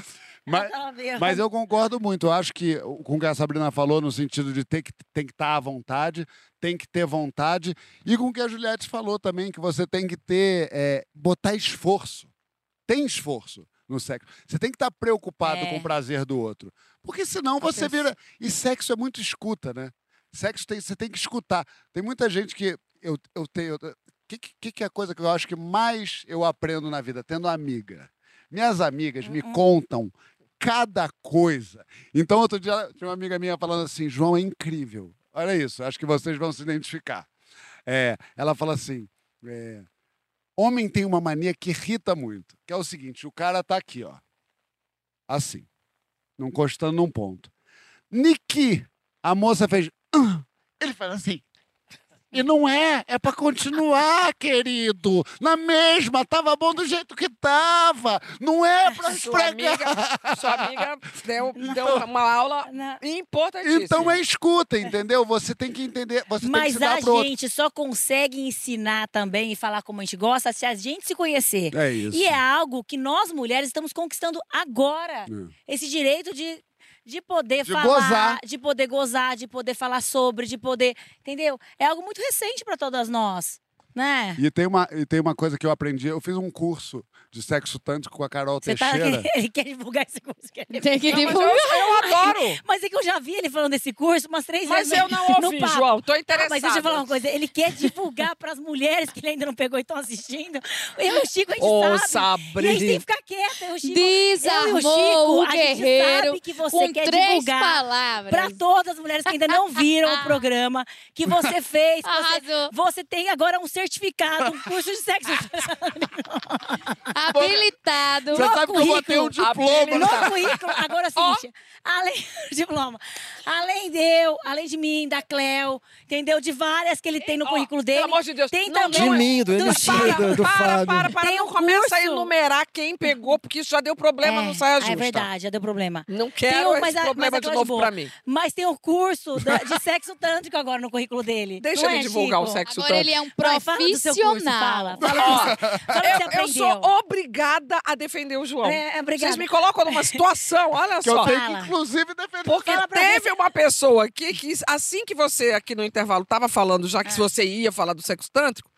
Mas, Tava. Mas eu concordo muito. Eu acho que com o que a Sabrina falou, no sentido de ter que tem que estar à vontade, tem que ter vontade. E com o que a Juliette falou também, que você tem que ter, é, botar esforço. Tem esforço no sexo. Você tem que estar preocupado É. com o prazer do outro. Porque senão você vira. E sexo é muito escuta, né? Sexo tem, você tem que escutar. Tem muita gente que. Eu, eu tenho. O que, que, que é a coisa que eu acho que mais eu aprendo na vida? Tendo amiga. Minhas amigas me contam cada coisa. Então, outro dia, tinha uma amiga minha falando assim: João é incrível. Olha isso, acho que vocês vão se identificar. É, ela fala assim: é, homem tem uma mania que irrita muito, que é o seguinte: o cara tá aqui, ó, assim, não encostando num ponto. Niki, a moça fez. "Ah", ele faz assim. E não é, é pra continuar, querido. Na mesma, tava bom do jeito que tava. Não é pra Sua esfregar. amiga, sua amiga deu, (laughs) deu uma aula importantíssima. Então é escuta, entendeu? Você tem que entender, você tem que Mas a pro outro. gente só consegue ensinar também e falar como a gente gosta se a gente se conhecer. É isso. E é algo que nós mulheres estamos conquistando agora. Esse direito de, de poder De falar, gozar. de poder gozar, de poder falar sobre, de poder. Entendeu? É algo muito recente para todas nós. Né? E tem, uma, e tem uma coisa que eu aprendi. Eu fiz um curso de sexo tântrico com a Carol Você tá, Teixeira. (laughs) ele quer divulgar esse curso. quer Tem que Não, mas divulgar. eu, eu adoro. (laughs) Mas é que eu já vi ele falando desse curso umas três Mas vezes. eu não (laughs) ouvi, papo. João. Tô Ah, interessada. mas deixa eu falar uma coisa. Ele quer divulgar para as mulheres que ele ainda não pegou e estão assistindo. Eu e o Chico, a gente Ô, sabe. E a gente tem que Sabrina. ficar quieta. Eu, o Chico, eu Desarmou o Chico, o a gente guerreiro sabe que você com quer três divulgar palavras. para todas as mulheres que ainda não viram o programa, que você fez. que Você, você tem agora um certificado, um curso de sexo. Habilitado. Você sabe que eu botei um diploma. No currículo, agora é o seguinte, além diploma, além de eu, além de mim, da Cleo, entendeu? De várias que ele tem no Ó, currículo Pelo dele. amor de Deus. Tem não, também- De é- mim, do MC, Para, do, do para, Fábio. para, para. Tem não um começa a curso. enumerar quem pegou, porque isso já deu problema no Saia Justa. É verdade, já deu problema. Não Tem quero um- mas esse a- problema a de novo pra mim. Mas tem o curso da- de (laughs) sexo tântrico agora no currículo dele. Deixa ele é, divulgar o sexo Agora ele tântrico. é um Vai, fala Fala do seu curso, fala. profissional. Fala, o que você- (laughs) fala o que você Eu, eu aprendeu. sou obrigada a defender o João. É, obrigada. Vocês me colocam numa situação, olha Que eu só. tenho Fala. que, inclusive, defender. Porque teve uma pessoa aqui que, assim que você aqui no intervalo estava falando, já que É. você ia falar do sexo tântrico,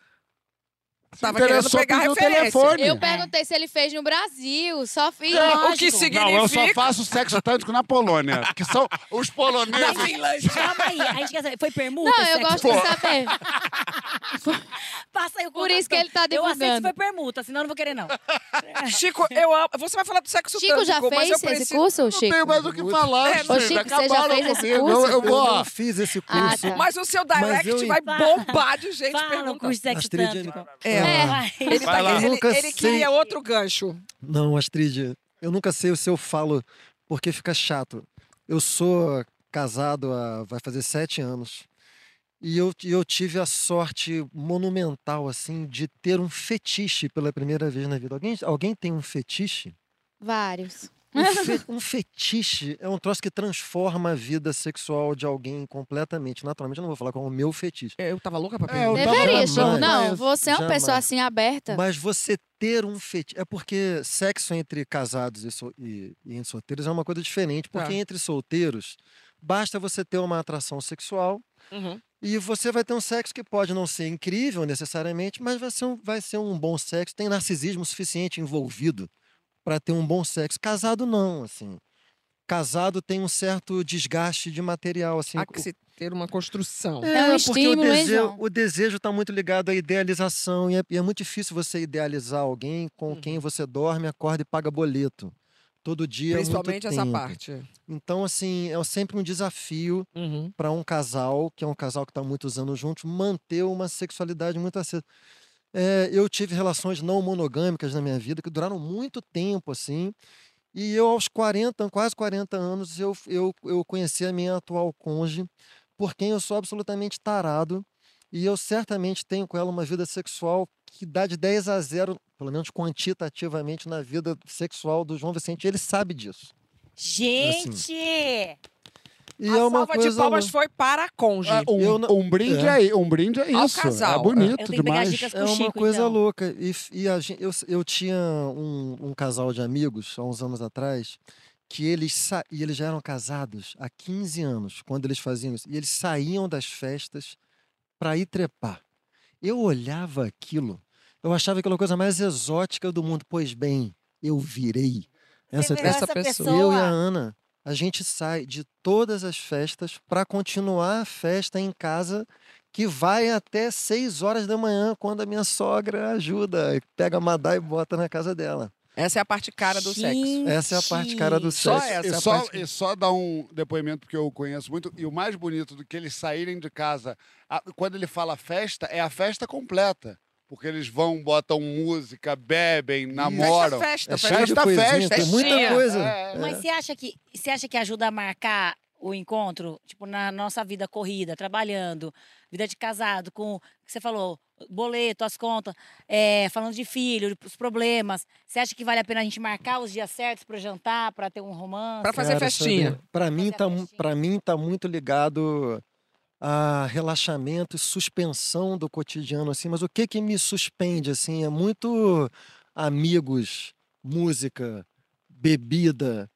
tava querendo pegar referência. telefone. Eu perguntei se ele fez no Brasil, só fiz. o que significa... Não, eu só faço sexo tântrico na Polônia, que são os Na poloneses. Finlândia. Calma aí, a gente quer saber. Foi permuta? Não, eu gosto de saber. (laughs) Passa aí o Por isso que ele tá Eu aceito se divulgando. foi permuta, senão eu não vou querer, não. (laughs) Chico, eu amo... Você vai falar do sexo Chico já tântrico, mas fez eu esse preciso... curso, Não Chico? tenho mais o que falar, É. Ô, Chico, você já fez esse curso? Eu, eu vou, Eu ó, não fiz esse Ah, curso. tá. Mas o seu direct vai bombar de gente perguntando. curso de sexo tântrico. É. É. Vai. Ele, Vai tá- lá. ele- ele sei. queria outro gancho. Não, Astrid, eu nunca sei se eu falo porque fica chato. Eu sou casado há vai fazer sete anos e eu, eu tive a sorte monumental assim de ter um fetiche pela primeira vez na vida. Alguém, alguém tem um fetiche? Vários. Um, (laughs) fe- um fetiche é um troço que transforma a vida sexual de alguém completamente. Naturalmente, eu não vou falar com o meu fetiche. Eu tava louca pra É, eu perguntar. tava- Deveria, jamais, Chico. Não, você é uma pessoa jamais. assim aberta. Mas você ter um fetiche. É porque sexo entre casados e, so- e- e entre solteiros é uma coisa diferente. Porque Tá. entre solteiros, basta você ter uma atração sexual Uhum. e você vai ter um sexo que pode não ser incrível necessariamente, mas vai ser um, vai ser um bom sexo. Tem narcisismo suficiente envolvido para ter um bom sexo. Casado, não, assim. Casado tem um certo desgaste de material, assim. Há que se ter uma construção. É um porque o desejo, o desejo está muito ligado à idealização e é, e é muito difícil você idealizar alguém com Uhum. quem você dorme, acorda e paga boleto. Todo dia é muito Principalmente essa tempo. parte. Então, assim, é sempre um desafio Uhum. para um casal, que é um casal que está muitos anos juntos, manter uma sexualidade muito acesa. É, eu tive relações não monogâmicas na minha vida que duraram muito tempo, assim. E eu, aos 40, quase 40 anos, eu, eu, eu conheci a minha atual cônjuge, por quem eu sou absolutamente tarado. E eu certamente tenho com ela uma vida sexual que dá de 10 a 0, pelo menos quantitativamente, na vida sexual do João Vicente. Ele sabe disso. Gente! E a é uma salva coisa. de palmas foi para a cônjuge. Ah, um, não- um brinde É. é. um brinde é Ao isso. casal. É bonito demais. dicas com É uma Chico, coisa então. louca. E, e a eu, eu tinha um, um casal de amigos, há uns anos atrás, que eles, sa- e eles já eram casados há 15 anos, quando eles faziam isso. E eles saíam das festas para ir trepar. Eu olhava aquilo, eu achava aquela coisa mais exótica do mundo. Pois bem, eu virei essa, essa essa pessoa. eu e a pessoa. Ana, a gente sai de todas as festas para continuar a festa em casa, que vai até 6 horas da manhã, quando a minha sogra ajuda, pega a Madá e bota na casa dela. Essa é a parte cara do sexo. Essa é a parte cara do Só sexo. essa é E a só, parte. e só dar um depoimento porque eu conheço muito. E o mais bonito do que eles saírem de casa, a- quando ele fala festa, é a festa completa. Porque eles vão, botam música, bebem, namoram. Festa, É festa, cheio de Festa, festa, tem muita coisa. É. Mas você acha que você acha que ajuda a marcar o encontro, tipo, na nossa vida corrida, trabalhando, vida de casado, com o que você falou, boleto, as contas, é, falando de filho, os problemas. Você acha que vale a pena a gente marcar os dias certos para jantar, para ter um romance? Pra fazer Cara, festinha. Pra mim, tá, mim tá muito ligado a relaxamento e suspensão do cotidiano, assim. Mas o que que me suspende, assim, é muito amigos, música, bebida.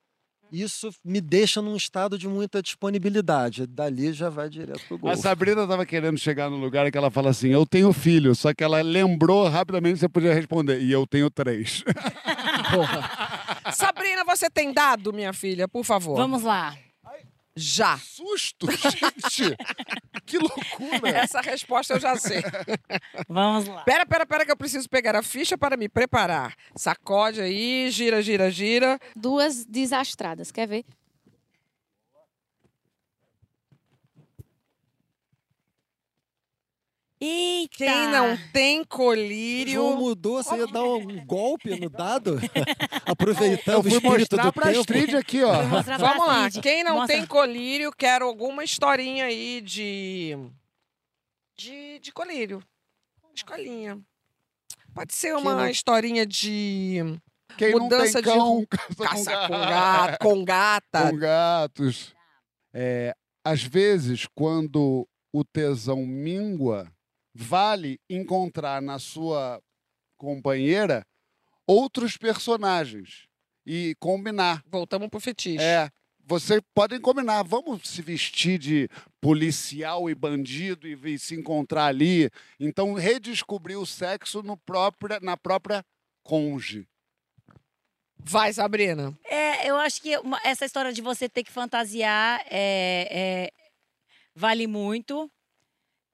Isso me deixa num estado de muita disponibilidade. Dali já vai direto pro gol. A Sabrina estava querendo chegar no lugar que ela fala assim: Eu tenho filho, só que ela lembrou rapidamente você podia responder. E eu tenho três. (laughs) Porra. (laughs) Sabrina, você tem dado, minha filha, por favor? Vamos lá. Já. Susto, gente! (laughs) que loucura! Essa resposta eu já sei. Vamos lá. Pera, pera, pera, que eu preciso pegar a ficha para me preparar. Sacode aí, gira, gira, gira. Duas desastradas, quer ver? Eita! Quem não tem O colírio. João mudou, você ia dar um (laughs) golpe no dado? (laughs) Aproveitando Eu o fui espírito mostrar do pra tempo. Astrid aqui, ó. (laughs) Vamos lá. Quem não Mostra. tem colírio, quero alguma historinha aí de. de, de colírio. Escolinha. Pode ser uma não- historinha de Quem Mudança não de tem cão, caça caça com, gato, com gata. com gatos. É, às vezes, quando o tesão mingua, vale encontrar na sua companheira outros personagens e combinar. Voltamos pro fetiche. É. Vocês podem combinar, vamos se vestir de policial e bandido e, e se encontrar ali. Então, redescobrir o sexo no própria, na própria conge. Vai, Sabrina. É, eu acho que uma- essa história de você ter que fantasiar é, é, vale muito.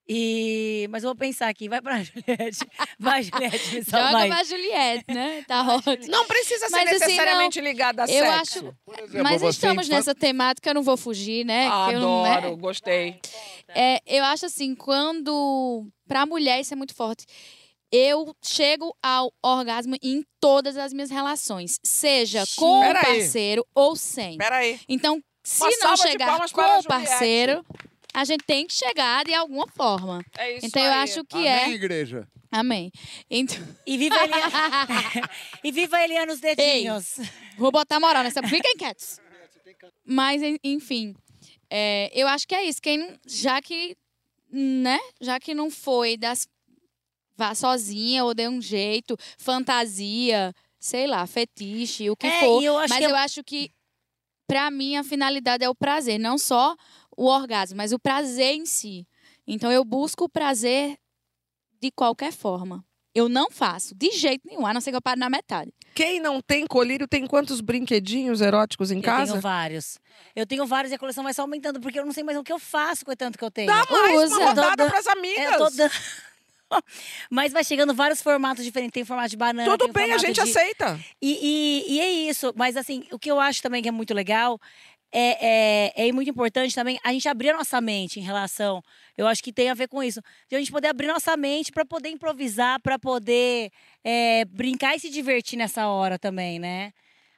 E, mas eu vou pensar aqui, vai pra (laughs) Juliette. Vai, Juliette, me salva Joga pra Juliette, né? (laughs) Tá ótimo. Não precisa ser Mas, assim, necessariamente ligada a eu sexo. acho- Por exemplo, Mas estamos nessa temática, eu não vou fugir, né? que eu não- né? Adoro, gostei. É, eu acho assim, quando. Pra mulher isso é muito forte. Eu chego ao orgasmo em todas as minhas relações, seja com o aí. parceiro ou sem. Pera aí. Então, se Uma não chegar com o parceiro, a gente tem que chegar de alguma forma. É isso então, eu aí. acho que Amém, é. igreja? Amém. Então, E viva a Eliana, (laughs) e viva Eliana os dedinhos. vou botar moral nessa. Fiquem quietos. Mas, en- enfim, é, eu acho que é isso. Quem, já que, né? Já que não foi das. Vá sozinha ou dê um jeito, fantasia, sei lá, fetiche, o que É, for. eu mas que é- eu acho que, pra mim, a finalidade é o prazer, não só o orgasmo, mas o prazer em si. Então, eu busco o prazer de qualquer forma. Eu não faço, de jeito nenhum, a não ser que eu pare na metade. Quem não tem colírio tem quantos brinquedinhos eróticos em Eu casa? tenho vários. Eu tenho vários e a coleção vai só aumentando, porque eu não sei mais o que eu faço com o tanto que eu tenho. Dá mais Usa. uma rodada Toda- pras É, amigas. eu tô dando- Mas vai chegando vários formatos diferentes. Tem formato de banana. Tudo tem bem, a gente de... aceita. E, e- e é isso. Mas assim, o que eu acho também que é muito legal é, é, é muito importante também a gente abrir a nossa mente em relação. Eu acho que tem a ver com isso. De a gente poder abrir nossa mente para poder improvisar, para poder é, brincar e se divertir nessa hora também, né?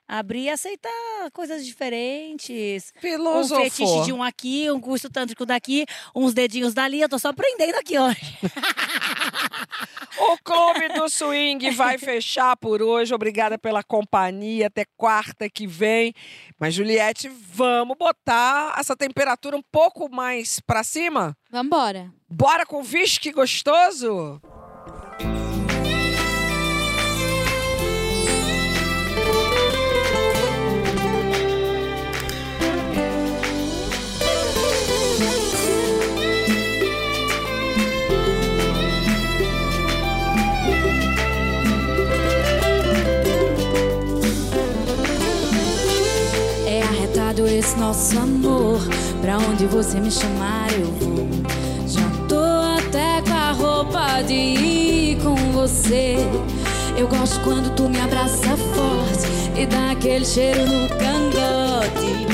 Abrir e aceitar coisas diferentes. Um Filosofou. fetiche de um aqui, um curso tântrico daqui, uns dedinhos dali. Eu tô só aprendendo aqui hoje. (laughs) O Clube do Swing vai fechar por hoje. Obrigada pela companhia. Até quarta que vem. Mas, Juliette, vamos botar essa temperatura um pouco mais pra cima? Vambora. Bora com whisky gostoso? Esse nosso amor. Pra onde você me chamar, eu vou. Já tô até com a roupa de ir com você. Eu gosto quando tu me abraça forte e dá aquele cheiro no cangote.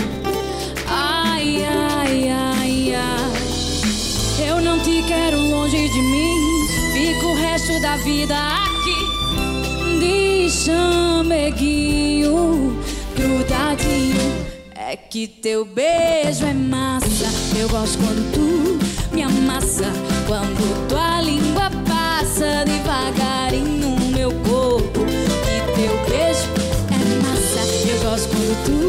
Ai, ai, ai, ai. Eu não te quero longe de mim. Fico o resto da vida aqui de chameguinho grudadinho. É que teu beijo é massa. Eu gosto quando tu me amassa. Quando tua língua passa devagarinho no meu corpo. Que teu beijo é massa. Eu gosto quando tu